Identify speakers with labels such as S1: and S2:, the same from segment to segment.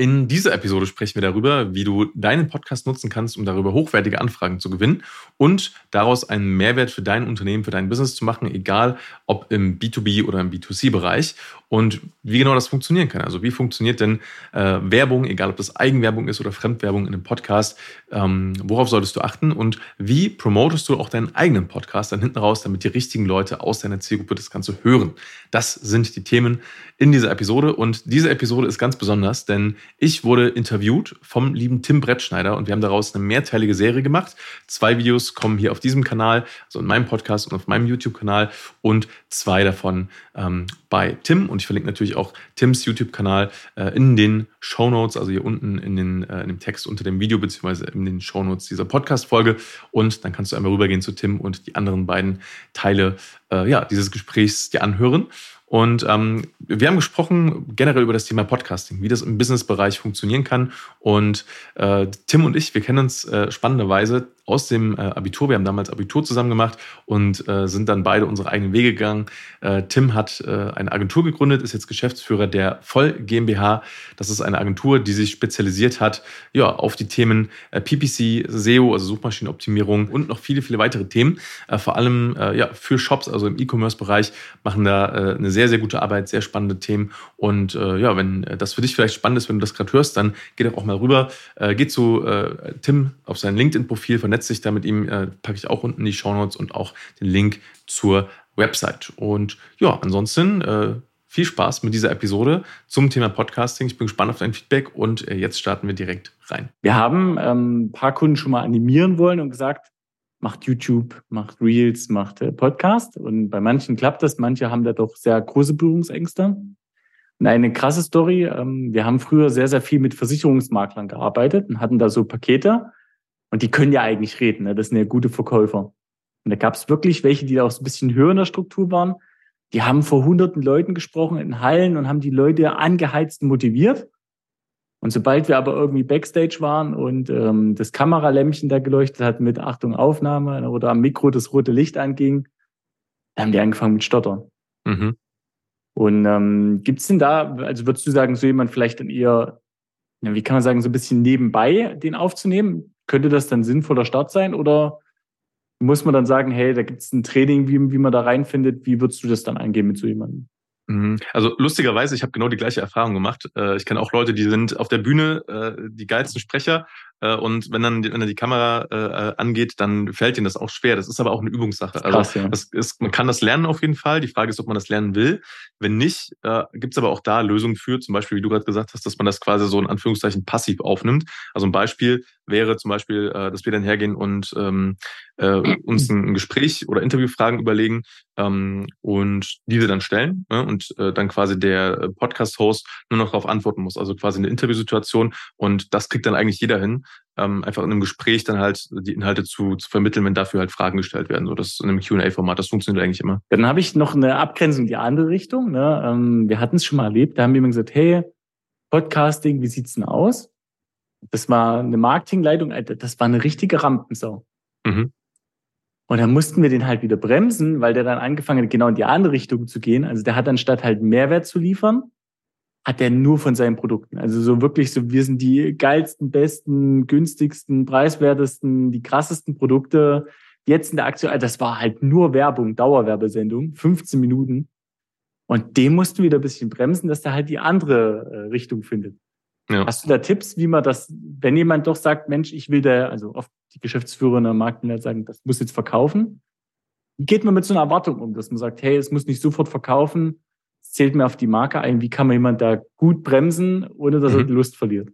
S1: In dieser Episode sprechen wir darüber, wie du deinen Podcast nutzen kannst, um darüber hochwertige Anfragen zu gewinnen und daraus einen Mehrwert für dein Unternehmen, für dein Business zu machen, egal ob im B2B oder im B2C-Bereich und wie genau das funktionieren kann. Also wie funktioniert denn äh, Werbung, egal ob das Eigenwerbung ist oder Fremdwerbung in einem Podcast, ähm, worauf solltest du achten und wie promotest du auch deinen eigenen Podcast dann hinten raus, damit die richtigen Leute aus deiner Zielgruppe das Ganze hören. Das sind die Themen in dieser Episode und diese Episode ist ganz besonders, denn ich wurde interviewt vom lieben Tim Brettschneider und wir haben daraus eine mehrteilige Serie gemacht. Zwei Videos kommen hier auf diesem Kanal, also in meinem Podcast und auf meinem YouTube-Kanal und zwei davon ähm, bei Tim. Und ich verlinke natürlich auch Tims YouTube-Kanal äh, in den Show Notes, also hier unten in, den, äh, in dem Text unter dem Video, beziehungsweise in den Show Notes dieser Podcast-Folge. Und dann kannst du einmal rübergehen zu Tim und die anderen beiden Teile äh, ja, dieses Gesprächs dir anhören. Und ähm, wir haben gesprochen generell über das Thema Podcasting, wie das im Businessbereich funktionieren kann. Und äh, Tim und ich, wir kennen uns äh, spannenderweise aus dem äh, Abitur. Wir haben damals Abitur zusammen gemacht und äh, sind dann beide unsere eigenen Wege gegangen. Äh, Tim hat äh, eine Agentur gegründet, ist jetzt Geschäftsführer der Voll GmbH. Das ist eine Agentur, die sich spezialisiert hat ja, auf die Themen PPC, SEO, also Suchmaschinenoptimierung und noch viele, viele weitere Themen. Vor allem ja, für Shops, also im E-Commerce-Bereich, machen da eine sehr, sehr gute Arbeit, sehr spannende Themen. Und äh, ja, wenn das für dich vielleicht spannend ist, wenn du das gerade hörst, dann geh doch auch mal rüber. Äh, geh zu äh, Tim auf sein LinkedIn-Profil, vernetzt sich da mit ihm, äh, packe ich auch unten die Show Notes und auch den Link zur Website. Und ja, ansonsten äh, viel Spaß mit dieser Episode zum Thema Podcasting. Ich bin gespannt auf dein Feedback und äh, jetzt starten wir direkt rein.
S2: Wir haben ähm, ein paar Kunden schon mal animieren wollen und gesagt, macht YouTube, macht Reels, macht äh, Podcast. Und bei manchen klappt das, manche haben da doch sehr große Berührungsängste. Und eine krasse Story, ähm, wir haben früher sehr, sehr viel mit Versicherungsmaklern gearbeitet und hatten da so Pakete. Und die können ja eigentlich reden, ne? das sind ja gute Verkäufer. Und da gab es wirklich welche, die da auch so ein bisschen höher in der Struktur waren. Die haben vor hunderten Leuten gesprochen in Hallen und haben die Leute angeheizt und motiviert. Und sobald wir aber irgendwie Backstage waren und ähm, das Kameralämpchen da geleuchtet hat mit Achtung Aufnahme oder am Mikro das rote Licht anging, dann haben die angefangen mit Stottern. Mhm. Und ähm, gibt es denn da, also würdest du sagen, so jemand vielleicht dann eher, ja, wie kann man sagen, so ein bisschen nebenbei den aufzunehmen? Könnte das dann sinnvoller Start sein oder muss man dann sagen, hey, da gibt es ein Training, wie, wie man da reinfindet? Wie würdest du das dann angehen mit so jemandem?
S1: Mhm. Also lustigerweise, ich habe genau die gleiche Erfahrung gemacht. Äh, ich kenne auch Leute, die sind auf der Bühne äh, die geilsten Sprecher äh, und wenn dann, wenn dann die Kamera äh, angeht, dann fällt ihnen das auch schwer. Das ist aber auch eine Übungssache. Also Krass, ja. ist, man kann das lernen auf jeden Fall. Die Frage ist, ob man das lernen will. Wenn nicht, äh, gibt es aber auch da Lösungen für, zum Beispiel, wie du gerade gesagt hast, dass man das quasi so in Anführungszeichen passiv aufnimmt. Also ein Beispiel wäre zum Beispiel, äh, dass wir dann hergehen und ähm, äh, uns ein Gespräch oder Interviewfragen überlegen ähm, und diese dann stellen ne? und äh, dann quasi der Podcast-Host nur noch darauf antworten muss. Also quasi eine Interviewsituation und das kriegt dann eigentlich jeder hin ähm, einfach in einem Gespräch dann halt die Inhalte zu, zu vermitteln, wenn dafür halt Fragen gestellt werden. So, das in einem Qa-Format, das funktioniert eigentlich immer.
S2: Dann habe ich noch eine Abgrenzung in die andere Richtung. Ne? Ähm, wir hatten es schon mal erlebt, da haben wir immer gesagt, hey, Podcasting, wie sieht's denn aus? Das war eine Marketingleitung, das war eine richtige Rampensau. Mhm. Und dann mussten wir den halt wieder bremsen, weil der dann angefangen hat, genau in die andere Richtung zu gehen. Also der hat anstatt halt Mehrwert zu liefern, hat er nur von seinen Produkten. Also so wirklich so, wir sind die geilsten, besten, günstigsten, preiswertesten, die krassesten Produkte jetzt in der Aktion. Also das war halt nur Werbung, Dauerwerbesendung, 15 Minuten. Und dem mussten wir wieder ein bisschen bremsen, dass er halt die andere äh, Richtung findet. Ja. Hast du da Tipps, wie man das, wenn jemand doch sagt, Mensch, ich will da, also oft die Geschäftsführer in der Marktwelt sagen, das muss jetzt verkaufen. Wie geht man mit so einer Erwartung um, dass man sagt, hey, es muss nicht sofort verkaufen, zählt mir auf die Marke ein. Wie kann man jemand da gut bremsen, ohne dass mhm. er die Lust verliert?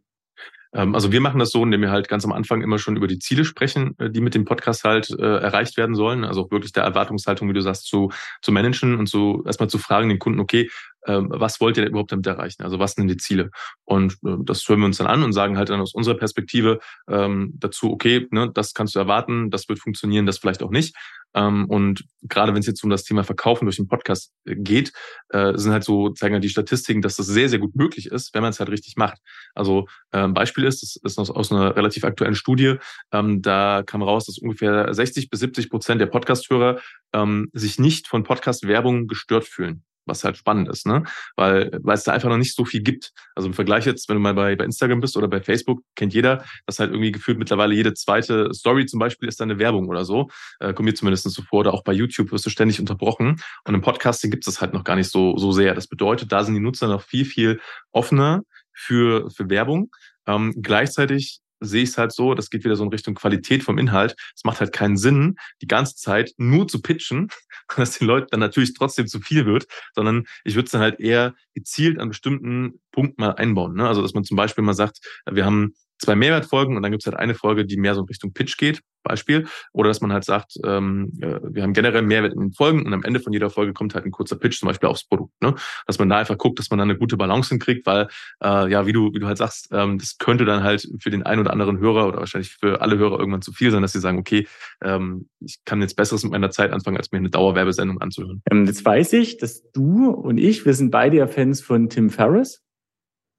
S1: Ähm, also wir machen das so, indem wir halt ganz am Anfang immer schon über die Ziele sprechen, äh, die mit dem Podcast halt äh, erreicht werden sollen. Also auch wirklich der Erwartungshaltung, wie du sagst, zu, zu managen und so erstmal zu fragen den Kunden, okay, was wollt ihr überhaupt damit erreichen? Also was sind die Ziele? Und äh, das hören wir uns dann an und sagen halt dann aus unserer Perspektive ähm, dazu, okay, ne, das kannst du erwarten, das wird funktionieren, das vielleicht auch nicht. Ähm, und gerade wenn es jetzt um das Thema Verkaufen durch den Podcast äh, geht, äh, sind halt so, zeigen halt die Statistiken, dass das sehr, sehr gut möglich ist, wenn man es halt richtig macht. Also äh, ein Beispiel ist, das ist aus, aus einer relativ aktuellen Studie, ähm, da kam raus, dass ungefähr 60 bis 70 Prozent der Podcast-Hörer ähm, sich nicht von Podcast-Werbung gestört fühlen. Was halt spannend ist, ne? Weil, weil es da einfach noch nicht so viel gibt. Also im Vergleich jetzt, wenn du mal bei, bei Instagram bist oder bei Facebook, kennt jeder, dass halt irgendwie gefühlt mittlerweile jede zweite Story zum Beispiel ist da eine Werbung oder so. Äh, kommt mir zumindest so vor. Oder auch bei YouTube wirst du ständig unterbrochen. Und im Podcasting gibt es halt noch gar nicht so, so sehr. Das bedeutet, da sind die Nutzer noch viel, viel offener für, für Werbung. Ähm, gleichzeitig sehe ich es halt so, das geht wieder so in Richtung Qualität vom Inhalt. Es macht halt keinen Sinn, die ganze Zeit nur zu pitchen, dass den Leuten dann natürlich trotzdem zu viel wird, sondern ich würde es dann halt eher gezielt an bestimmten Punkten mal einbauen. Ne? Also dass man zum Beispiel mal sagt, wir haben zwei Mehrwertfolgen und dann gibt es halt eine Folge, die mehr so in Richtung Pitch geht, Beispiel. Oder dass man halt sagt, ähm, äh, wir haben generell Mehrwert in den Folgen und am Ende von jeder Folge kommt halt ein kurzer Pitch zum Beispiel aufs Produkt. Ne? Dass man da einfach guckt, dass man dann eine gute Balance hinkriegt, weil äh, ja, wie du, wie du halt sagst, ähm, das könnte dann halt für den einen oder anderen Hörer oder wahrscheinlich für alle Hörer irgendwann zu viel sein, dass sie sagen, okay, ähm, ich kann jetzt Besseres mit meiner Zeit anfangen, als mir eine Dauerwerbesendung anzuhören.
S2: Ähm, jetzt weiß ich, dass du und ich, wir sind beide ja Fans von Tim Ferriss.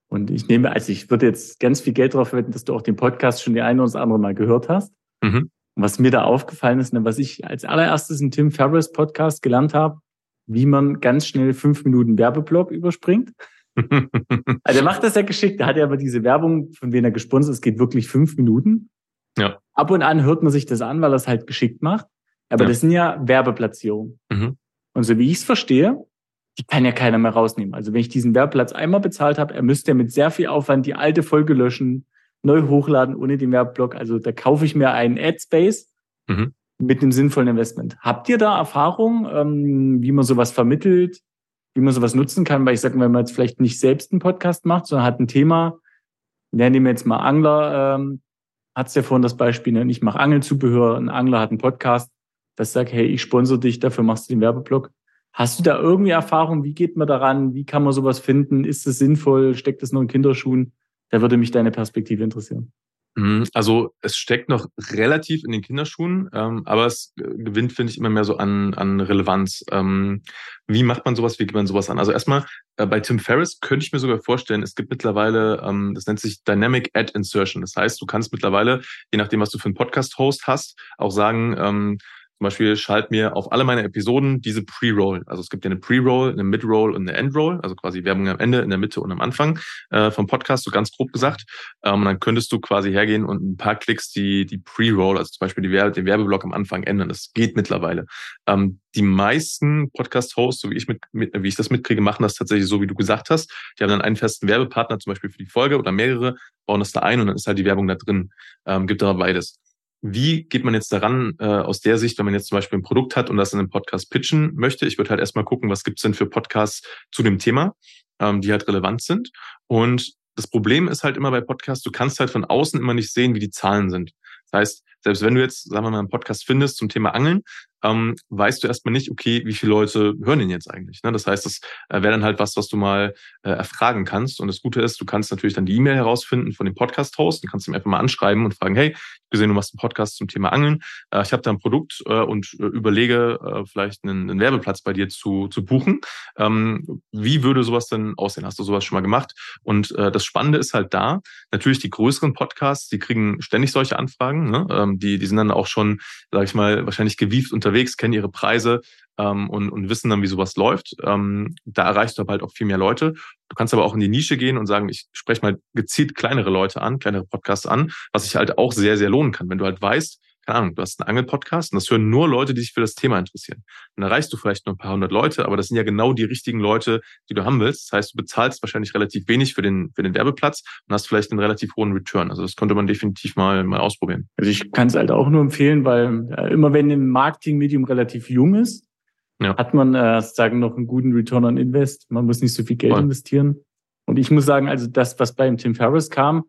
S2: Und ich nehme, also ich würde jetzt ganz viel Geld darauf wetten, dass du auch den Podcast schon die eine oder andere Mal gehört hast. Mhm. Und was mir da aufgefallen ist, ne, was ich als allererstes im Tim Ferriss Podcast gelernt habe, wie man ganz schnell fünf Minuten Werbeblock überspringt. also er macht das ja geschickt. Da hat er aber diese Werbung, von wem er gesponsert ist, geht wirklich fünf Minuten. Ja. Ab und an hört man sich das an, weil er es halt geschickt macht. Aber ja. das sind ja Werbeplatzierungen. Mhm. Und so wie ich es verstehe, die kann ja keiner mehr rausnehmen. Also wenn ich diesen Werbeplatz einmal bezahlt habe, er müsste ja mit sehr viel Aufwand die alte Folge löschen, neu hochladen ohne den Werbeblock. Also da kaufe ich mir einen Ad-Space mhm. mit einem sinnvollen Investment. Habt ihr da Erfahrung, ähm, wie man sowas vermittelt, wie man sowas nutzen kann? Weil ich sage, wenn man jetzt vielleicht nicht selbst einen Podcast macht, sondern hat ein Thema, ja, nehmen wir jetzt mal Angler, ähm, hat es ja vorhin das Beispiel, ne? ich mache Angelzubehör, ein Angler hat einen Podcast, das sagt, hey, ich sponsor dich, dafür machst du den Werbeblock. Hast du da irgendwie Erfahrung? Wie geht man daran? Wie kann man sowas finden? Ist es sinnvoll? Steckt es nur in Kinderschuhen? Da würde mich deine Perspektive interessieren.
S1: Mhm, also es steckt noch relativ in den Kinderschuhen, ähm, aber es gewinnt, finde ich, immer mehr so an, an Relevanz. Ähm, wie macht man sowas? Wie geht man sowas an? Also erstmal äh, bei Tim Ferriss könnte ich mir sogar vorstellen, es gibt mittlerweile, ähm, das nennt sich Dynamic Ad Insertion. Das heißt, du kannst mittlerweile, je nachdem, was du für einen Podcast-Host hast, auch sagen, ähm, zum Beispiel schalt mir auf alle meine Episoden diese Pre-Roll. Also es gibt ja eine Pre-Roll, eine Mid-Roll und eine End-Roll, also quasi Werbung am Ende, in der Mitte und am Anfang äh, vom Podcast, so ganz grob gesagt. Ähm, dann könntest du quasi hergehen und ein paar Klicks die, die Pre-Roll, also zum Beispiel die Werbe, den Werbeblock am Anfang ändern. Das geht mittlerweile. Ähm, die meisten Podcast-Hosts, so wie ich, mit, mit, wie ich das mitkriege, machen das tatsächlich so, wie du gesagt hast. Die haben dann einen festen Werbepartner, zum Beispiel für die Folge oder mehrere, bauen das da ein und dann ist halt die Werbung da drin. Ähm, gibt aber beides. Wie geht man jetzt daran äh, aus der Sicht, wenn man jetzt zum Beispiel ein Produkt hat und das in einem Podcast pitchen möchte? Ich würde halt erstmal gucken, was gibt es denn für Podcasts zu dem Thema, ähm, die halt relevant sind. Und das Problem ist halt immer bei Podcasts, du kannst halt von außen immer nicht sehen, wie die Zahlen sind. Das heißt, selbst wenn du jetzt, sagen wir mal, einen Podcast findest zum Thema Angeln, ähm, weißt du erstmal nicht, okay, wie viele Leute hören den jetzt eigentlich. Ne? Das heißt, das äh, wäre dann halt was, was du mal äh, erfragen kannst. Und das Gute ist, du kannst natürlich dann die E-Mail herausfinden von dem Podcast-Host und kannst ihm einfach mal anschreiben und fragen, hey, ich gesehen, du machst einen Podcast zum Thema Angeln. Äh, ich habe da ein Produkt äh, und äh, überlege, äh, vielleicht einen, einen, Werbeplatz bei dir zu, zu buchen. Ähm, wie würde sowas denn aussehen? Hast du sowas schon mal gemacht? Und das Spannende ist halt da, natürlich die größeren Podcasts, die kriegen ständig solche Anfragen. Ne? Ähm, die, die sind dann auch schon, sage ich mal, wahrscheinlich gewieft unterwegs, kennen ihre Preise ähm, und, und wissen dann, wie sowas läuft. Ähm, da erreichst du aber halt auch viel mehr Leute. Du kannst aber auch in die Nische gehen und sagen, ich spreche mal gezielt kleinere Leute an, kleinere Podcasts an, was sich halt auch sehr, sehr lohnen kann. Wenn du halt weißt, keine Ahnung, du hast einen Angelpodcast und das hören nur Leute, die sich für das Thema interessieren. Dann erreichst du vielleicht nur ein paar hundert Leute, aber das sind ja genau die richtigen Leute, die du haben willst. Das heißt, du bezahlst wahrscheinlich relativ wenig für den, für den Werbeplatz und hast vielleicht einen relativ hohen Return. Also das könnte man definitiv mal, mal ausprobieren.
S2: Also ich kann es halt auch nur empfehlen, weil äh, immer wenn ein Marketingmedium relativ jung ist, ja. hat man äh, sozusagen noch einen guten Return on Invest. Man muss nicht so viel Geld Voll. investieren. Und ich muss sagen, also das, was beim Tim Ferriss kam,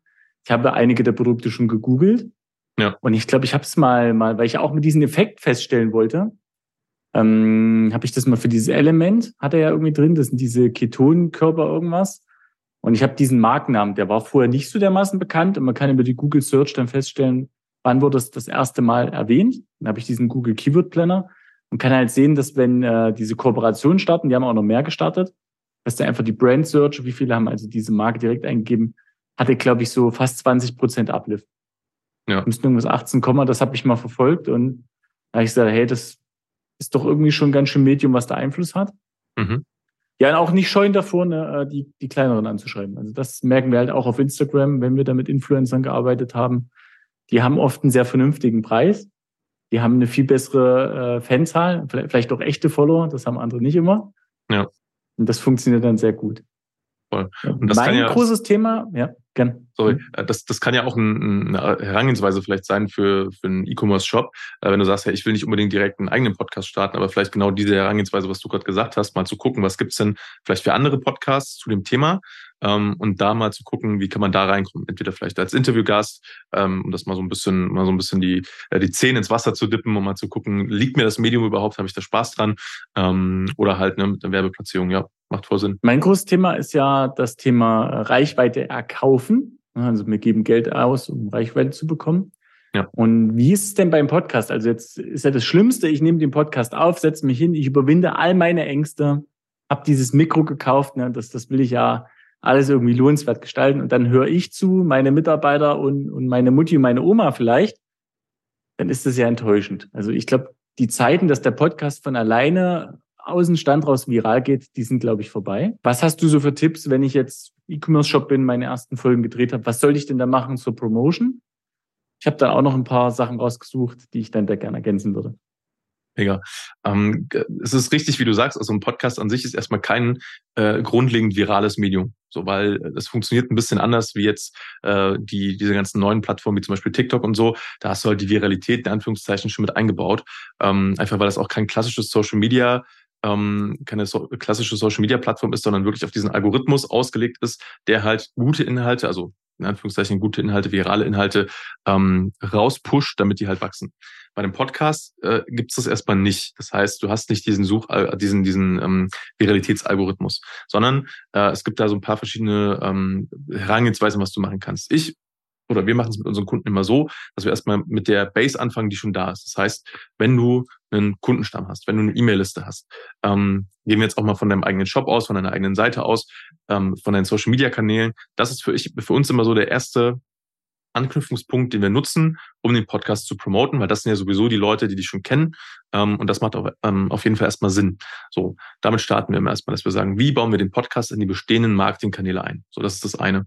S2: ich habe einige der Produkte schon gegoogelt ja. Und ich glaube, ich habe es mal, mal, weil ich auch mit diesem Effekt feststellen wollte, ähm, habe ich das mal für dieses Element, hat er ja irgendwie drin, das sind diese Ketonkörper irgendwas. Und ich habe diesen Markennamen, der war vorher nicht so dermaßen bekannt und man kann über die Google Search dann feststellen, wann wurde es das erste Mal erwähnt. Dann habe ich diesen Google Keyword Planner und kann halt sehen, dass wenn äh, diese Kooperationen starten, die haben auch noch mehr gestartet, dass da einfach die Brand Search, wie viele haben also diese Marke direkt eingegeben, hatte, glaube ich, so fast 20 Prozent Uplift. Ja. Müssten irgendwas 18, das habe ich mal verfolgt und da habe ich gesagt, hey, das ist doch irgendwie schon ganz schön Medium, was da Einfluss hat. Mhm. Ja, auch nicht scheuen davor, ne, äh, die, die kleineren anzuschreiben. Also das merken wir halt auch auf Instagram, wenn wir da mit Influencern gearbeitet haben. Die haben oft einen sehr vernünftigen Preis. Die haben eine viel bessere äh, Fanzahl, vielleicht auch echte Follower, das haben andere nicht immer.
S1: Ja.
S2: Und das funktioniert dann sehr gut.
S1: Voll.
S2: Und das mein ja, großes Thema, ja, gern.
S1: Sorry, mhm. äh, das, das kann ja auch ein, eine Herangehensweise vielleicht sein für, für einen E-Commerce-Shop, äh, wenn du sagst, hey, ich will nicht unbedingt direkt einen eigenen Podcast starten, aber vielleicht genau diese Herangehensweise, was du gerade gesagt hast, mal zu gucken, was gibt's denn vielleicht für andere Podcasts zu dem Thema ähm, und da mal zu gucken, wie kann man da reinkommen. Entweder vielleicht als Interviewgast, ähm, um das mal so ein bisschen, mal so ein bisschen die, äh, die Zähne ins Wasser zu dippen, um mal zu gucken, liegt mir das Medium überhaupt, habe ich da Spaß dran? Ähm, oder halt ne, mit einer Werbeplatzierung, ja, macht voll Sinn.
S2: Mein großes Thema ist ja das Thema Reichweite erkaufen. Also wir geben Geld aus, um Reichweite zu bekommen. Ja. Und wie ist es denn beim Podcast? Also jetzt ist ja das Schlimmste, ich nehme den Podcast auf, setze mich hin, ich überwinde all meine Ängste, habe dieses Mikro gekauft, ne, das, das will ich ja alles irgendwie lohnenswert gestalten. Und dann höre ich zu, meine Mitarbeiter und, und meine Mutti und meine Oma vielleicht, dann ist das ja enttäuschend. Also ich glaube, die Zeiten, dass der Podcast von alleine aus dem Stand raus viral geht, die sind, glaube ich, vorbei. Was hast du so für Tipps, wenn ich jetzt E-Commerce-Shop bin, meine ersten Folgen gedreht habe? Was soll ich denn da machen zur Promotion? Ich habe dann auch noch ein paar Sachen rausgesucht, die ich dann da gerne ergänzen würde.
S1: Mega. Ähm, es ist richtig, wie du sagst, also ein Podcast an sich ist erstmal kein äh, grundlegend virales Medium. So, weil es funktioniert ein bisschen anders wie jetzt äh, die, diese ganzen neuen Plattformen, wie zum Beispiel TikTok und so. Da hast du halt die Viralität in Anführungszeichen schon mit eingebaut. Ähm, einfach weil das auch kein klassisches Social Media ähm, keine so, klassische Social Media Plattform ist, sondern wirklich auf diesen Algorithmus ausgelegt ist, der halt gute Inhalte, also in Anführungszeichen gute Inhalte, virale Inhalte ähm, rauspusht, damit die halt wachsen. Bei dem Podcast äh, gibt es das erstmal nicht. Das heißt, du hast nicht diesen Such, äh, diesen diesen ähm, Viralitätsalgorithmus, sondern äh, es gibt da so ein paar verschiedene ähm, Herangehensweisen, was du machen kannst. Ich oder wir machen es mit unseren Kunden immer so, dass wir erstmal mit der Base anfangen, die schon da ist. Das heißt, wenn du einen Kundenstamm hast, wenn du eine E-Mail-Liste hast, ähm, gehen wir jetzt auch mal von deinem eigenen Shop aus, von deiner eigenen Seite aus, ähm, von deinen Social-Media-Kanälen. Das ist für, ich, für uns immer so der erste Anknüpfungspunkt, den wir nutzen, um den Podcast zu promoten, weil das sind ja sowieso die Leute, die dich schon kennen. Ähm, und das macht auch, ähm, auf jeden Fall erstmal Sinn. So, damit starten wir immer erstmal, dass wir sagen, wie bauen wir den Podcast in die bestehenden Marketingkanäle ein? So, das ist das eine.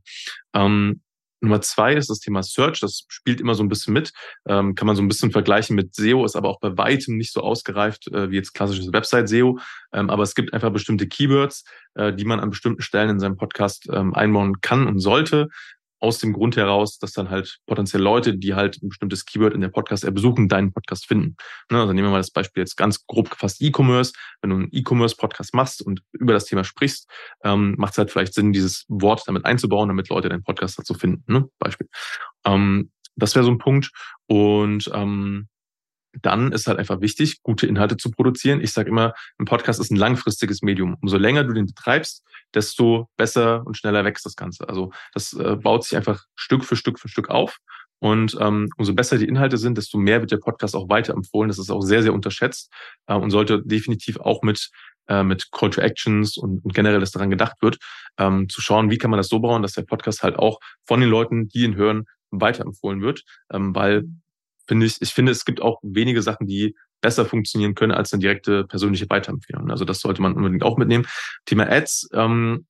S1: Ähm, Nummer zwei ist das Thema Search. Das spielt immer so ein bisschen mit. Ähm, kann man so ein bisschen vergleichen mit SEO, ist aber auch bei weitem nicht so ausgereift äh, wie jetzt klassisches Website-SEO. Ähm, aber es gibt einfach bestimmte Keywords, äh, die man an bestimmten Stellen in seinem Podcast ähm, einbauen kann und sollte aus dem Grund heraus, dass dann halt potenziell Leute, die halt ein bestimmtes Keyword in der Podcast-App besuchen, deinen Podcast finden. Ne, also nehmen wir mal das Beispiel jetzt ganz grob gefasst E-Commerce. Wenn du einen E-Commerce-Podcast machst und über das Thema sprichst, ähm, macht es halt vielleicht Sinn, dieses Wort damit einzubauen, damit Leute deinen Podcast dazu finden. Ne? Beispiel. Ähm, das wäre so ein Punkt. Und ähm, dann ist halt einfach wichtig, gute Inhalte zu produzieren. Ich sage immer, ein Podcast ist ein langfristiges Medium. Umso länger du den betreibst, desto besser und schneller wächst das Ganze. Also das äh, baut sich einfach Stück für Stück für Stück auf. Und ähm, umso besser die Inhalte sind, desto mehr wird der Podcast auch weiterempfohlen. Das ist auch sehr, sehr unterschätzt äh, und sollte definitiv auch mit äh, mit Call to Actions und, und generell, dass daran gedacht wird, ähm, zu schauen, wie kann man das so bauen, dass der Podcast halt auch von den Leuten, die ihn hören, weiterempfohlen wird, ähm, weil finde ich, ich finde, es gibt auch wenige Sachen, die besser funktionieren können als eine direkte persönliche Weiterempfehlung. Also das sollte man unbedingt auch mitnehmen. Thema Ads ähm,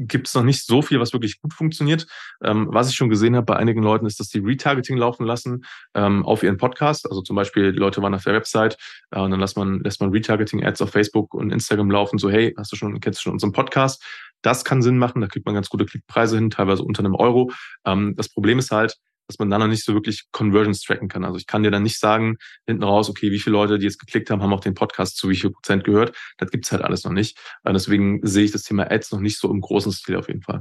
S1: gibt es noch nicht so viel, was wirklich gut funktioniert. Ähm, was ich schon gesehen habe bei einigen Leuten, ist, dass die Retargeting laufen lassen ähm, auf ihren Podcast. Also zum Beispiel, die Leute waren auf der Website äh, und dann lässt man, lässt man Retargeting-Ads auf Facebook und Instagram laufen, so hey, hast du schon, kennst du schon unseren Podcast? Das kann Sinn machen, da kriegt man ganz gute Klickpreise hin, teilweise unter einem Euro. Ähm, das Problem ist halt, dass man dann noch nicht so wirklich Conversions tracken kann. Also ich kann dir dann nicht sagen, hinten raus, okay, wie viele Leute, die jetzt geklickt haben, haben auch den Podcast zu wie viel Prozent gehört. Das gibt's halt alles noch nicht. Deswegen sehe ich das Thema Ads noch nicht so im großen Stil auf jeden Fall.